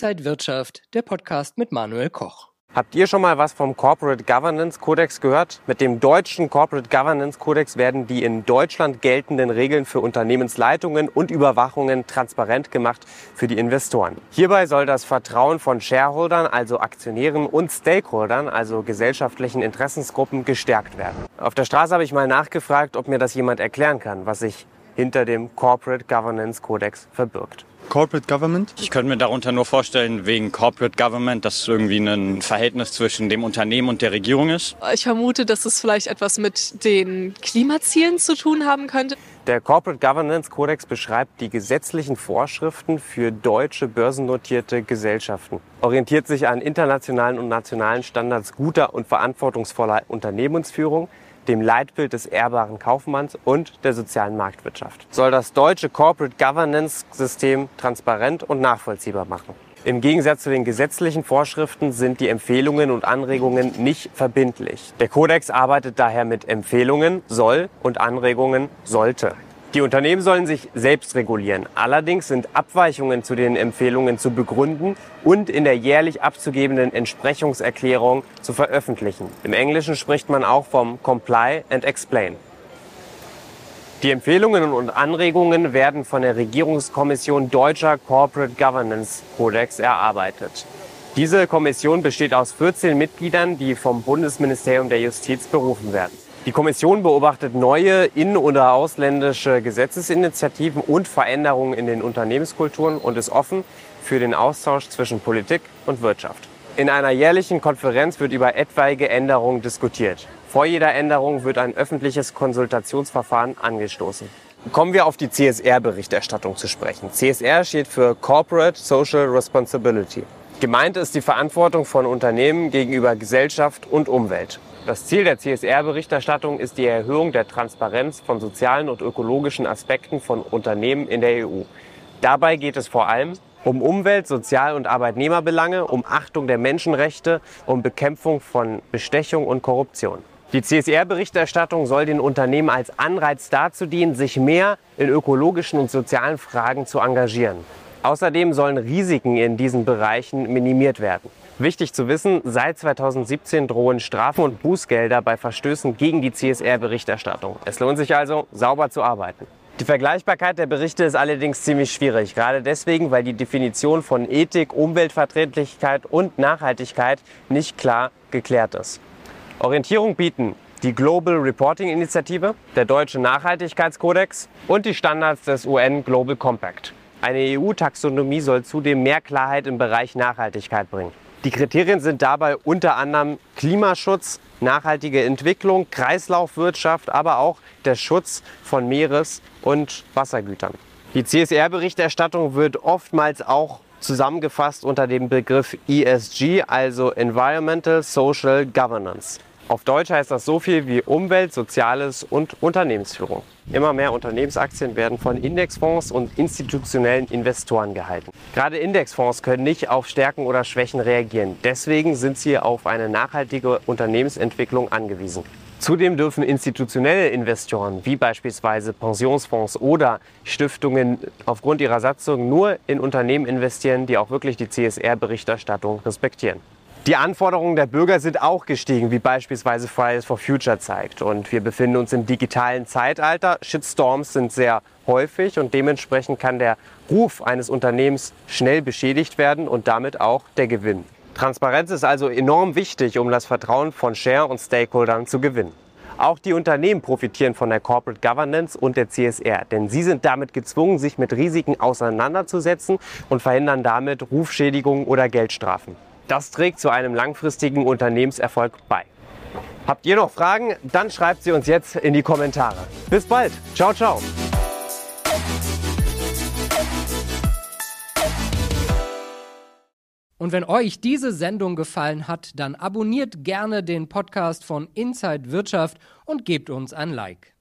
Inside Wirtschaft, der Podcast mit Manuel Koch. Habt ihr schon mal was vom Corporate Governance Codex gehört? Mit dem deutschen Corporate Governance Codex werden die in Deutschland geltenden Regeln für Unternehmensleitungen und Überwachungen transparent gemacht für die Investoren. Hierbei soll das Vertrauen von Shareholdern, also Aktionären und Stakeholdern, also gesellschaftlichen Interessensgruppen, gestärkt werden. Auf der Straße habe ich mal nachgefragt, ob mir das jemand erklären kann, was sich hinter dem Corporate Governance Codex verbirgt. Corporate Government? Ich könnte mir darunter nur vorstellen, wegen Corporate Government, dass es irgendwie ein Verhältnis zwischen dem Unternehmen und der Regierung ist. Ich vermute, dass es vielleicht etwas mit den Klimazielen zu tun haben könnte. Der Corporate Governance Codex beschreibt die gesetzlichen Vorschriften für deutsche börsennotierte Gesellschaften, orientiert sich an internationalen und nationalen Standards guter und verantwortungsvoller Unternehmensführung, dem Leitbild des ehrbaren Kaufmanns und der sozialen Marktwirtschaft. Soll das deutsche Corporate Governance System transparent und nachvollziehbar machen. Im Gegensatz zu den gesetzlichen Vorschriften sind die Empfehlungen und Anregungen nicht verbindlich. Der Kodex arbeitet daher mit Empfehlungen soll und Anregungen sollte. Die Unternehmen sollen sich selbst regulieren. Allerdings sind Abweichungen zu den Empfehlungen zu begründen und in der jährlich abzugebenden Entsprechungserklärung zu veröffentlichen. Im Englischen spricht man auch vom Comply and Explain. Die Empfehlungen und Anregungen werden von der Regierungskommission Deutscher Corporate Governance Codex erarbeitet. Diese Kommission besteht aus 14 Mitgliedern, die vom Bundesministerium der Justiz berufen werden. Die Kommission beobachtet neue in- oder ausländische Gesetzesinitiativen und Veränderungen in den Unternehmenskulturen und ist offen für den Austausch zwischen Politik und Wirtschaft. In einer jährlichen Konferenz wird über etwaige Änderungen diskutiert. Vor jeder Änderung wird ein öffentliches Konsultationsverfahren angestoßen. Kommen wir auf die CSR-Berichterstattung zu sprechen. CSR steht für Corporate Social Responsibility. Gemeint ist die Verantwortung von Unternehmen gegenüber Gesellschaft und Umwelt. Das Ziel der CSR-Berichterstattung ist die Erhöhung der Transparenz von sozialen und ökologischen Aspekten von Unternehmen in der EU. Dabei geht es vor allem um Umwelt-, Sozial- und Arbeitnehmerbelange, um Achtung der Menschenrechte, um Bekämpfung von Bestechung und Korruption. Die CSR-Berichterstattung soll den Unternehmen als Anreiz dazu dienen, sich mehr in ökologischen und sozialen Fragen zu engagieren. Außerdem sollen Risiken in diesen Bereichen minimiert werden. Wichtig zu wissen, seit 2017 drohen Strafen und Bußgelder bei Verstößen gegen die CSR-Berichterstattung. Es lohnt sich also, sauber zu arbeiten. Die Vergleichbarkeit der Berichte ist allerdings ziemlich schwierig, gerade deswegen, weil die Definition von Ethik, Umweltverträglichkeit und Nachhaltigkeit nicht klar geklärt ist. Orientierung bieten die Global Reporting Initiative, der Deutsche Nachhaltigkeitskodex und die Standards des UN Global Compact. Eine EU-Taxonomie soll zudem mehr Klarheit im Bereich Nachhaltigkeit bringen. Die Kriterien sind dabei unter anderem Klimaschutz, nachhaltige Entwicklung, Kreislaufwirtschaft, aber auch der Schutz von Meeres- und Wassergütern. Die CSR-Berichterstattung wird oftmals auch zusammengefasst unter dem Begriff ESG, also Environmental Social Governance. Auf Deutsch heißt das so viel wie Umwelt, Soziales und Unternehmensführung. Immer mehr Unternehmensaktien werden von Indexfonds und institutionellen Investoren gehalten. Gerade Indexfonds können nicht auf Stärken oder Schwächen reagieren. Deswegen sind sie auf eine nachhaltige Unternehmensentwicklung angewiesen. Zudem dürfen institutionelle Investoren wie beispielsweise Pensionsfonds oder Stiftungen aufgrund ihrer Satzung nur in Unternehmen investieren, die auch wirklich die CSR-Berichterstattung respektieren. Die Anforderungen der Bürger sind auch gestiegen, wie beispielsweise Fridays for Future zeigt. Und wir befinden uns im digitalen Zeitalter. Shitstorms sind sehr häufig und dementsprechend kann der Ruf eines Unternehmens schnell beschädigt werden und damit auch der Gewinn. Transparenz ist also enorm wichtig, um das Vertrauen von Share und Stakeholdern zu gewinnen. Auch die Unternehmen profitieren von der Corporate Governance und der CSR, denn sie sind damit gezwungen, sich mit Risiken auseinanderzusetzen und verhindern damit Rufschädigungen oder Geldstrafen. Das trägt zu einem langfristigen Unternehmenserfolg bei. Habt ihr noch Fragen? Dann schreibt sie uns jetzt in die Kommentare. Bis bald. Ciao, ciao. Und wenn euch diese Sendung gefallen hat, dann abonniert gerne den Podcast von Inside Wirtschaft und gebt uns ein Like.